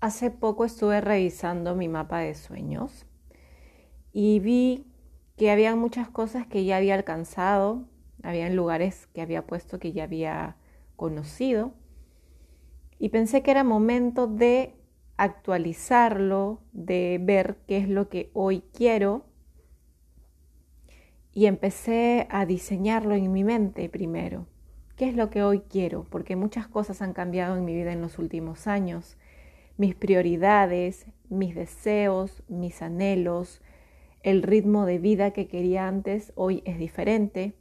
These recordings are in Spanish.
Hace poco estuve revisando mi mapa de sueños y vi que había muchas cosas que ya había alcanzado, había lugares que había puesto que ya había conocido y pensé que era momento de actualizarlo, de ver qué es lo que hoy quiero y empecé a diseñarlo en mi mente primero. ¿Qué es lo que hoy quiero? Porque muchas cosas han cambiado en mi vida en los últimos años mis prioridades, mis deseos, mis anhelos, el ritmo de vida que quería antes hoy es diferente.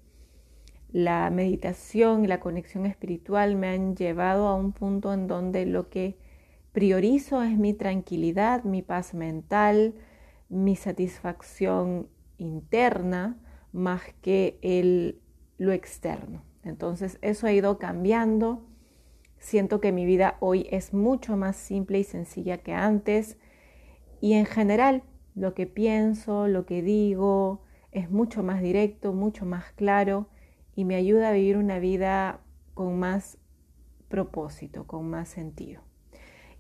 La meditación y la conexión espiritual me han llevado a un punto en donde lo que priorizo es mi tranquilidad, mi paz mental, mi satisfacción interna, más que el, lo externo. Entonces eso ha ido cambiando Siento que mi vida hoy es mucho más simple y sencilla que antes y en general lo que pienso, lo que digo es mucho más directo, mucho más claro y me ayuda a vivir una vida con más propósito, con más sentido.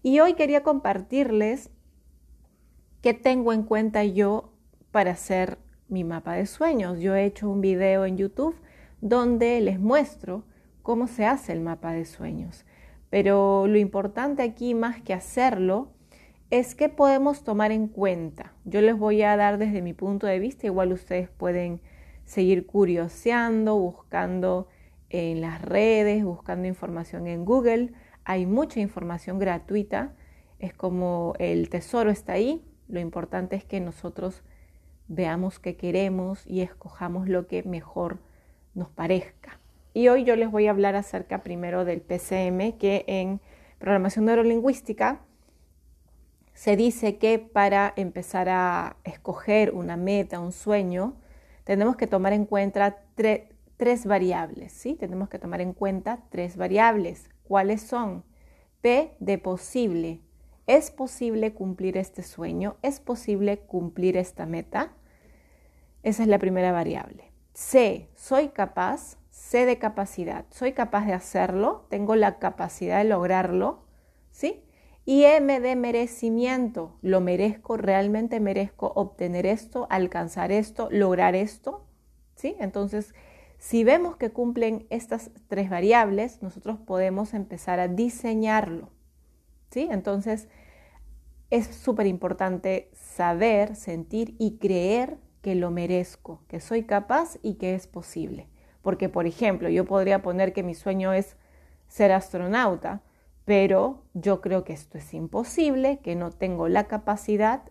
Y hoy quería compartirles qué tengo en cuenta yo para hacer mi mapa de sueños. Yo he hecho un video en YouTube donde les muestro cómo se hace el mapa de sueños. Pero lo importante aquí, más que hacerlo, es que podemos tomar en cuenta. Yo les voy a dar desde mi punto de vista, igual ustedes pueden seguir curioseando, buscando en las redes, buscando información en Google. Hay mucha información gratuita, es como el tesoro está ahí. Lo importante es que nosotros veamos qué queremos y escojamos lo que mejor nos parezca. Y hoy yo les voy a hablar acerca primero del PCM, que en programación neurolingüística se dice que para empezar a escoger una meta, un sueño, tenemos que tomar en cuenta tres variables, ¿sí? Tenemos que tomar en cuenta tres variables. ¿Cuáles son? P de posible. ¿Es posible cumplir este sueño? ¿Es posible cumplir esta meta? Esa es la primera variable. C, soy capaz. C de capacidad, soy capaz de hacerlo, tengo la capacidad de lograrlo, ¿sí? Y M de merecimiento, lo merezco, realmente merezco obtener esto, alcanzar esto, lograr esto, ¿sí? Entonces, si vemos que cumplen estas tres variables, nosotros podemos empezar a diseñarlo, ¿sí? Entonces, es súper importante saber, sentir y creer que lo merezco, que soy capaz y que es posible. Porque, por ejemplo, yo podría poner que mi sueño es ser astronauta, pero yo creo que esto es imposible, que no tengo la capacidad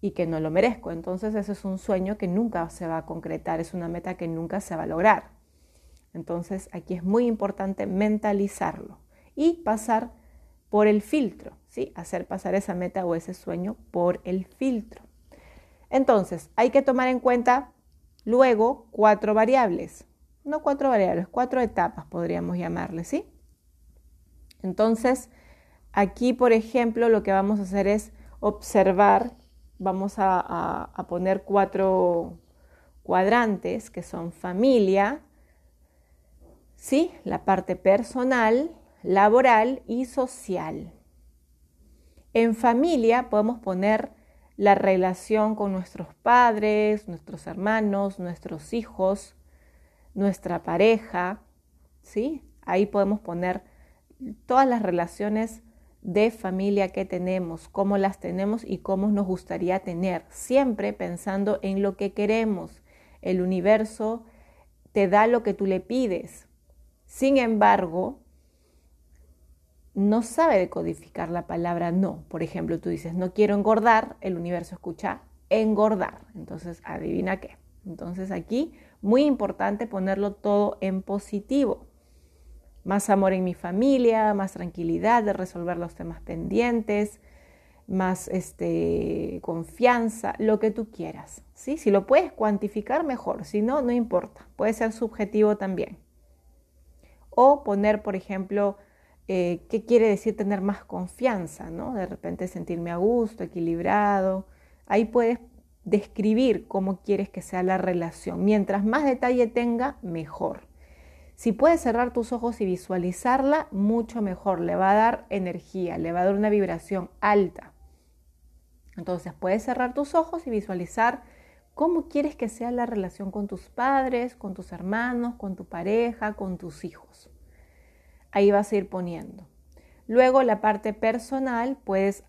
y que no lo merezco. Entonces ese es un sueño que nunca se va a concretar, es una meta que nunca se va a lograr. Entonces aquí es muy importante mentalizarlo y pasar por el filtro, ¿sí? Hacer pasar esa meta o ese sueño por el filtro. Entonces hay que tomar en cuenta luego cuatro variables no cuatro variables, cuatro etapas podríamos llamarle, ¿sí? Entonces, aquí, por ejemplo, lo que vamos a hacer es observar, vamos a, a poner cuatro cuadrantes que son familia, ¿sí? La parte personal, laboral y social. En familia podemos poner la relación con nuestros padres, nuestros hermanos, nuestros hijos, nuestra pareja, ¿sí? Ahí podemos poner todas las relaciones de familia que tenemos, cómo las tenemos y cómo nos gustaría tener, siempre pensando en lo que queremos. El universo te da lo que tú le pides. Sin embargo, no sabe decodificar la palabra no. Por ejemplo, tú dices, no quiero engordar, el universo escucha engordar. Entonces, adivina qué. Entonces aquí muy importante ponerlo todo en positivo. Más amor en mi familia, más tranquilidad de resolver los temas pendientes, más este, confianza, lo que tú quieras. ¿sí? Si lo puedes cuantificar, mejor. Si no, no importa. Puede ser subjetivo también. O poner, por ejemplo, eh, qué quiere decir tener más confianza, ¿no? De repente sentirme a gusto, equilibrado. Ahí puedes describir cómo quieres que sea la relación. Mientras más detalle tenga, mejor. Si puedes cerrar tus ojos y visualizarla, mucho mejor. Le va a dar energía, le va a dar una vibración alta. Entonces puedes cerrar tus ojos y visualizar cómo quieres que sea la relación con tus padres, con tus hermanos, con tu pareja, con tus hijos. Ahí vas a ir poniendo. Luego la parte personal, puedes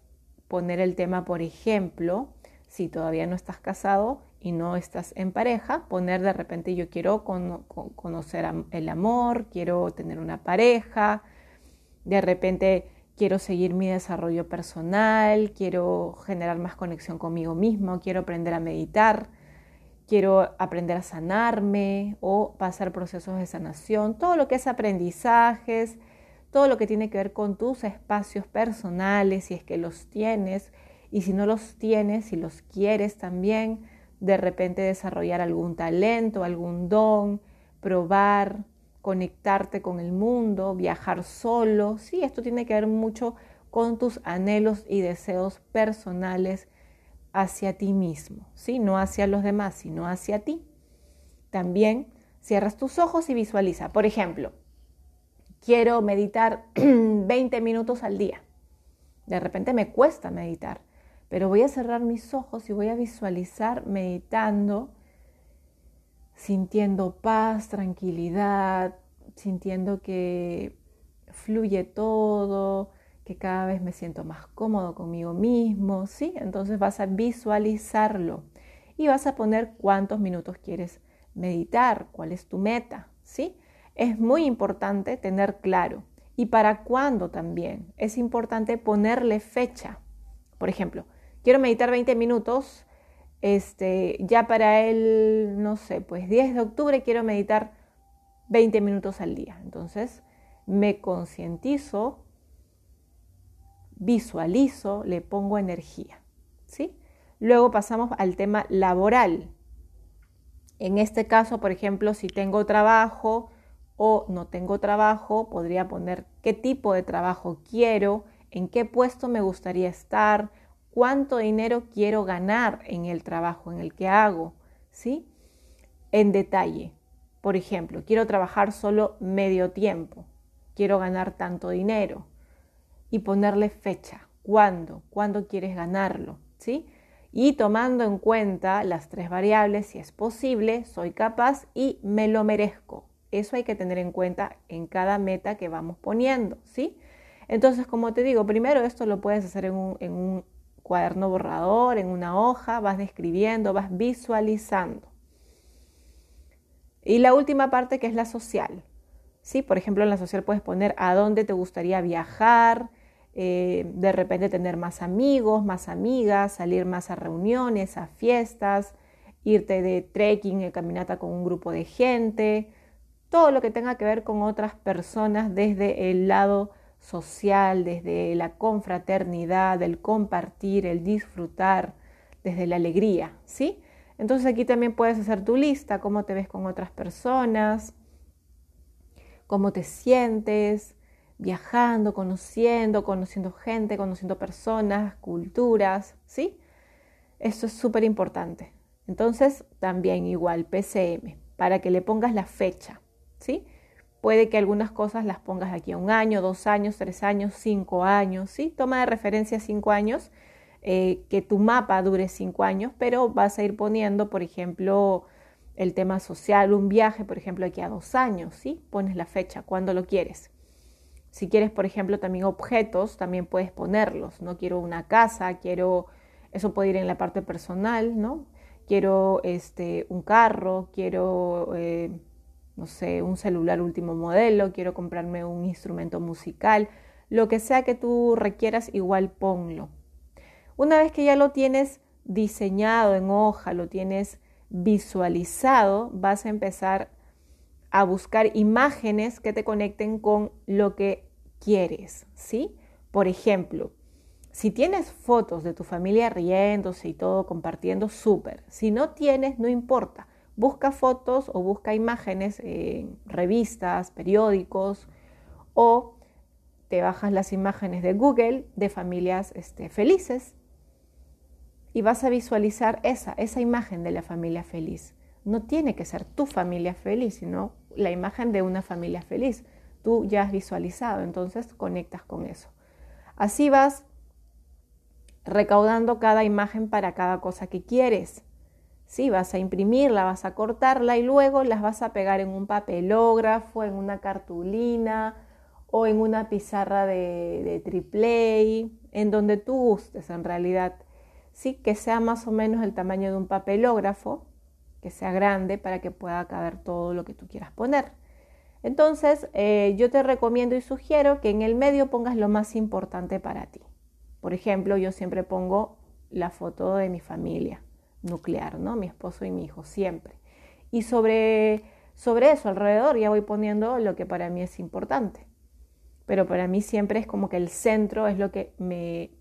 poner el tema, por ejemplo, si todavía no estás casado y no estás en pareja, poner de repente yo quiero conocer el amor, quiero tener una pareja, de repente quiero seguir mi desarrollo personal, quiero generar más conexión conmigo mismo, quiero aprender a meditar, quiero aprender a sanarme o pasar procesos de sanación, todo lo que es aprendizajes, todo lo que tiene que ver con tus espacios personales, si es que los tienes, y si no los tienes, si los quieres también, de repente desarrollar algún talento, algún don, probar, conectarte con el mundo, viajar solo, sí, esto tiene que ver mucho con tus anhelos y deseos personales hacia ti mismo, ¿sí? No hacia los demás, sino hacia ti. También cierras tus ojos y visualiza. Por ejemplo, quiero meditar 20 minutos al día. De repente me cuesta meditar, pero voy a cerrar mis ojos y voy a visualizar meditando, sintiendo paz, tranquilidad, sintiendo que fluye todo, que cada vez me siento más cómodo conmigo mismo, ¿sí? Entonces vas a visualizarlo y vas a poner cuántos minutos quieres meditar, cuál es tu meta, ¿sí? Es muy importante tener claro. ¿Y para cuándo también? Es importante ponerle fecha. Por ejemplo, quiero meditar 20 minutos, este, ya para el, no sé, pues 10 de octubre quiero meditar 20 minutos al día. Entonces, me concientizo visualizo, le pongo energía. ¿sí? Luego pasamos al tema laboral. En este caso, por ejemplo, si tengo trabajo o no tengo trabajo, podría poner qué tipo de trabajo quiero, en qué puesto me gustaría estar, cuánto dinero quiero ganar en el trabajo en el que hago, ¿sí? En detalle. Por ejemplo, quiero trabajar solo medio tiempo, quiero ganar tanto dinero y ponerle fecha. ¿Cuándo? ¿Cuándo quieres ganarlo? ¿Sí? Y tomando en cuenta las tres variables, si es posible, soy capaz y me lo merezco. Eso hay que tener en cuenta en cada meta que vamos poniendo, ¿sí? Entonces, como te digo, primero esto lo puedes hacer en un, en un cuaderno borrador, en una hoja, vas describiendo, vas visualizando. Y la última parte que es la social. ¿sí? Por ejemplo, en la social puedes poner a dónde te gustaría viajar, eh, de repente tener más amigos, más amigas, salir más a reuniones, a fiestas, irte de trekking, de caminata con un grupo de gente, todo lo que tenga que ver con otras personas desde el lado social, desde la confraternidad, el compartir, el disfrutar, desde la alegría, ¿sí? Entonces aquí también puedes hacer tu lista, cómo te ves con otras personas, cómo te sientes, viajando, conociendo, conociendo gente, conociendo personas, culturas, ¿sí? Eso es súper importante. Entonces, también igual, PCM, para que le pongas la fecha, ¿sí? Puede que algunas cosas las pongas aquí a un año, dos años, tres años, cinco años, ¿sí? Toma de referencia cinco años, eh, que tu mapa dure cinco años, pero vas a ir poniendo, por ejemplo, el tema social, un viaje, por ejemplo, aquí a dos años, ¿sí? Pones la fecha, cuando lo quieres. Si quieres, por ejemplo, también objetos, también puedes ponerlos. No quiero una casa, quiero, eso puede ir en la parte personal, ¿no? Quiero este, un carro, quiero, eh, no sé, un celular último modelo, quiero comprarme un instrumento musical, lo que sea que tú requieras, igual ponlo. Una vez que ya lo tienes diseñado en hoja, lo tienes visualizado, vas a empezar a buscar imágenes que te conecten con lo que quieres, ¿sí? Por ejemplo, si tienes fotos de tu familia riéndose y todo compartiendo, súper. Si no tienes, no importa. Busca fotos o busca imágenes en revistas, periódicos o te bajas las imágenes de Google de familias este, felices y vas a visualizar esa, esa imagen de la familia feliz. No tiene que ser tu familia feliz, sino la imagen de una familia feliz. Tú ya has visualizado, entonces conectas con eso. Así vas recaudando cada imagen para cada cosa que quieres. Sí, vas a imprimirla, vas a cortarla y luego las vas a pegar en un papelógrafo, en una cartulina o en una pizarra de, de triple en donde tú gustes en realidad. Sí, que sea más o menos el tamaño de un papelógrafo, que sea grande para que pueda caber todo lo que tú quieras poner. Entonces, eh, yo te recomiendo y sugiero que en el medio pongas lo más importante para ti. Por ejemplo, yo siempre pongo la foto de mi familia nuclear, ¿no? Mi esposo y mi hijo, siempre. Y sobre, sobre eso, alrededor, ya voy poniendo lo que para mí es importante. Pero para mí siempre es como que el centro es lo que me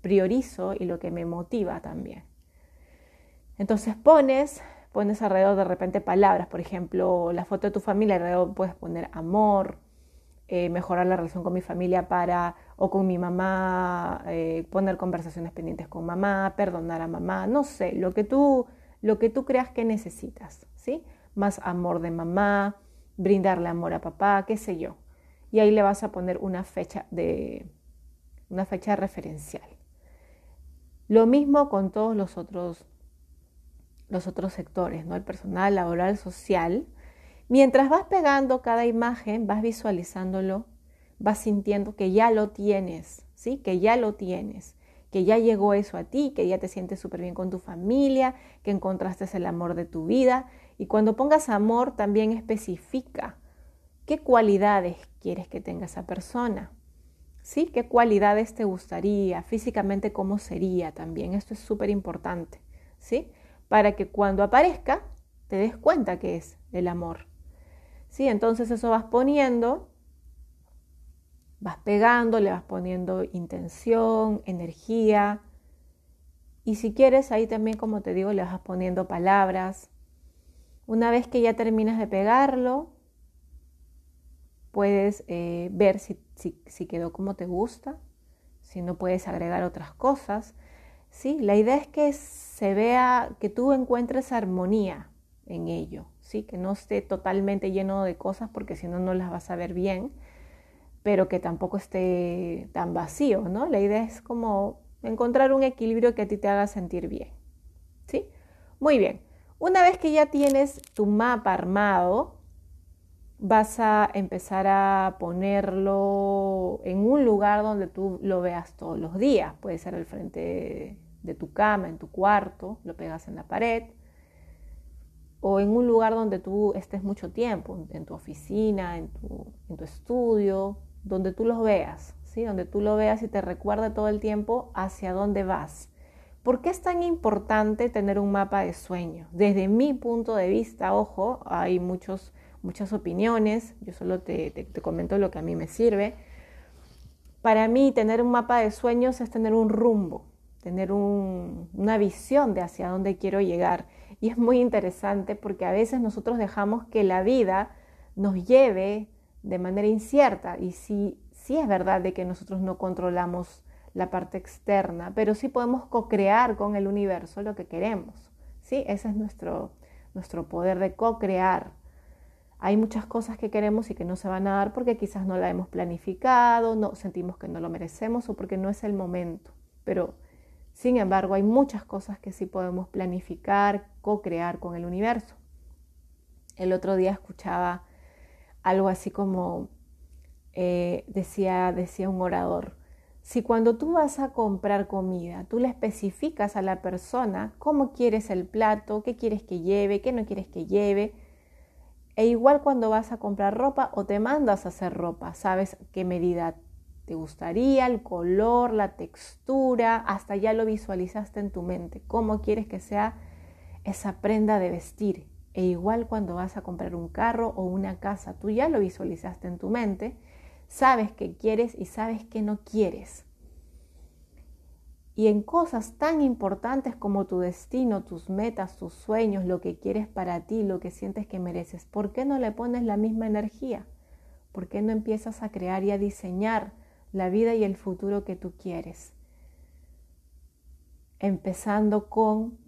priorizo y lo que me motiva también. Entonces pones, pones alrededor de repente palabras, por ejemplo, la foto de tu familia, alrededor puedes poner amor, eh, mejorar la relación con mi familia para, o con mi mamá, eh, poner conversaciones pendientes con mamá, perdonar a mamá, no sé, lo que tú, lo que tú creas que necesitas, ¿sí? Más amor de mamá, brindarle amor a papá, qué sé yo. Y ahí le vas a poner una fecha de, una fecha referencial. Lo mismo con todos los otros, los otros sectores, ¿no? El personal, laboral, social Mientras vas pegando cada imagen, vas visualizándolo, vas sintiendo que ya lo tienes, ¿sí? Que ya lo tienes, que ya llegó eso a ti, que ya te sientes súper bien con tu familia, que encontraste el amor de tu vida. Y cuando pongas amor, también especifica qué cualidades quieres que tenga esa persona. ¿Sí? ¿Qué cualidades te gustaría? Físicamente, ¿cómo sería también? Esto es súper importante, ¿sí? Para que cuando aparezca, te des cuenta que es el amor. ¿sí? Entonces eso vas poniendo, vas pegando, le vas poniendo intención, energía. Y si quieres, ahí también, como te digo, le vas poniendo palabras. Una vez que ya terminas de pegarlo, puedes eh, ver si, si, quedó como te gusta, si no puedes agregar otras cosas. ¿sí? La idea es que se vea, que tú encuentres armonía en ello que no esté totalmente lleno de cosas porque si no, no las vas a ver bien, pero que tampoco esté tan vacío, ¿no? La idea es como encontrar un equilibrio que a ti te haga sentir bien, ¿sí? Muy bien. Una vez que ya tienes tu mapa armado, vas a empezar a ponerlo en un lugar donde tú lo veas todos los días. Puede ser al frente de tu cama, en tu cuarto, lo pegas en la pared o en un lugar donde tú estés mucho tiempo, en tu oficina, en tu, tu estudio, donde tú los veas, ¿sí? donde tú lo veas y te recuerde todo el tiempo hacia dónde vas. ¿Por qué es tan importante tener un mapa de sueño? Desde mi punto de vista, ojo, hay muchos, muchas opiniones, yo solo te, te, comento lo que a mí me sirve. Para mí, tener un mapa de sueños es tener un rumbo, tener un, una visión de hacia dónde quiero llegar y es muy interesante porque a veces nosotros dejamos que la vida nos lleve de manera incierta. Y sí, sí es verdad de que nosotros no controlamos la parte externa, pero sí podemos co-crear con el universo lo que queremos. ¿sí? Ese es nuestro, nuestro poder de co-crear. Hay muchas cosas que queremos y que no se van a dar porque quizás no la hemos planificado, no sentimos que no lo merecemos o porque no es el momento. Pero sin embargo, hay muchas cosas que sí podemos planificar, co-crear con el universo. El otro día escuchaba algo así como eh, decía, decía un orador, si cuando tú vas a comprar comida, tú le especificas a la persona cómo quieres el plato, qué quieres que lleve, qué no quieres que lleve, e igual cuando vas a comprar ropa o te mandas a hacer ropa, sabes qué medida te gustaría, el color, la textura, hasta ya lo visualizaste en tu mente, cómo quieres que sea esa prenda de vestir. E igual cuando vas a comprar un carro o una casa, tú ya lo visualizaste en tu mente, sabes qué quieres y sabes qué no quieres. Y en cosas tan importantes como tu destino, tus metas, tus sueños, lo que quieres para ti, lo que sientes que mereces, ¿por qué no le pones la misma energía? ¿Por qué no empiezas a crear y a diseñar la vida y el futuro que tú quieres. Empezando con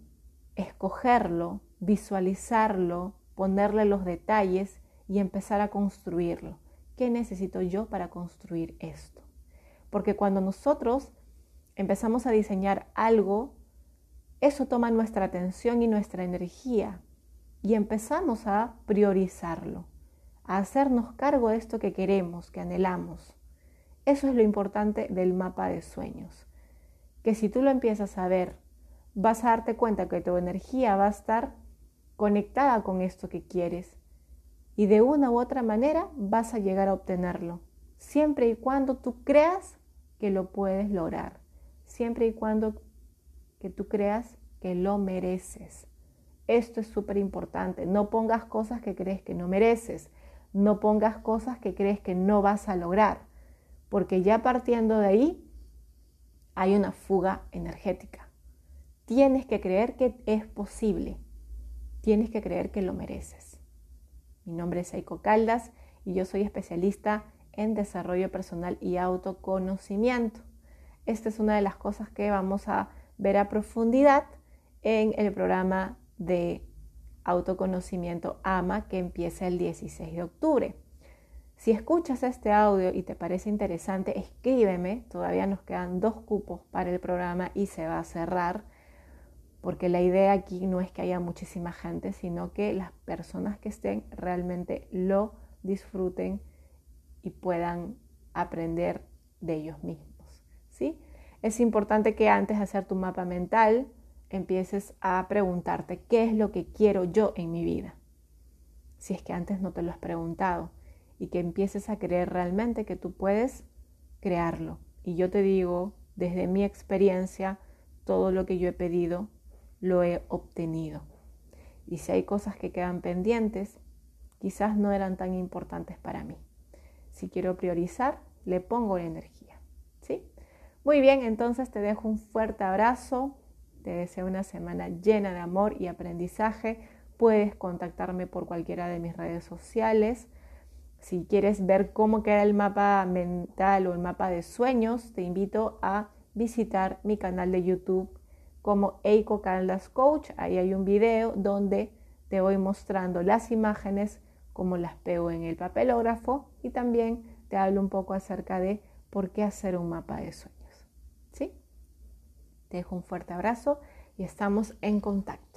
escogerlo, visualizarlo, ponerle los detalles y empezar a construirlo. ¿Qué necesito yo para construir esto? Porque cuando nosotros empezamos a diseñar algo, eso toma nuestra atención y nuestra energía y empezamos a priorizarlo, a hacernos cargo de esto que queremos, que anhelamos. Eso es lo importante del mapa de sueños, que si tú lo empiezas a ver, vas a darte cuenta que tu energía va a estar conectada con esto que quieres y de una u otra manera vas a llegar a obtenerlo, siempre y cuando tú creas que lo puedes lograr, siempre y cuando que tú creas que lo mereces. Esto es súper importante, no pongas cosas que crees que no mereces, no pongas cosas que crees que no vas a lograr porque ya partiendo de ahí hay una fuga energética. Tienes que creer que es posible, tienes que creer que lo mereces. Mi nombre es Eiko Caldas y yo soy especialista en desarrollo personal y autoconocimiento. Esta es una de las cosas que vamos a ver a profundidad en el programa de autoconocimiento AMA que empieza el 16 de octubre. Si escuchas este audio y te parece interesante, escríbeme. Todavía nos quedan dos cupos para el programa y se va a cerrar, porque la idea aquí no es que haya muchísima gente, sino que las personas que estén realmente lo disfruten y puedan aprender de ellos mismos. ¿sí? Es importante que antes de hacer tu mapa mental empieces a preguntarte qué es lo que quiero yo en mi vida. Si es que antes no te lo has preguntado y que empieces a creer realmente que tú puedes crearlo. Y yo te digo, desde mi experiencia, todo lo que yo he pedido lo he obtenido. Y si hay cosas que quedan pendientes, quizás no eran tan importantes para mí. Si quiero priorizar, le pongo la energía. ¿Sí? Muy bien, entonces te dejo un fuerte abrazo. Te deseo una semana llena de amor y aprendizaje. Puedes contactarme por cualquiera de mis redes sociales. Si quieres ver cómo queda el mapa mental o el mapa de sueños, te invito a visitar mi canal de YouTube como Eiko Caldas Coach. Ahí hay un video donde te voy mostrando las imágenes, cómo las pego en el papelógrafo y también te hablo un poco acerca de por qué hacer un mapa de sueños. ¿Sí? Te dejo un fuerte abrazo y estamos en contacto.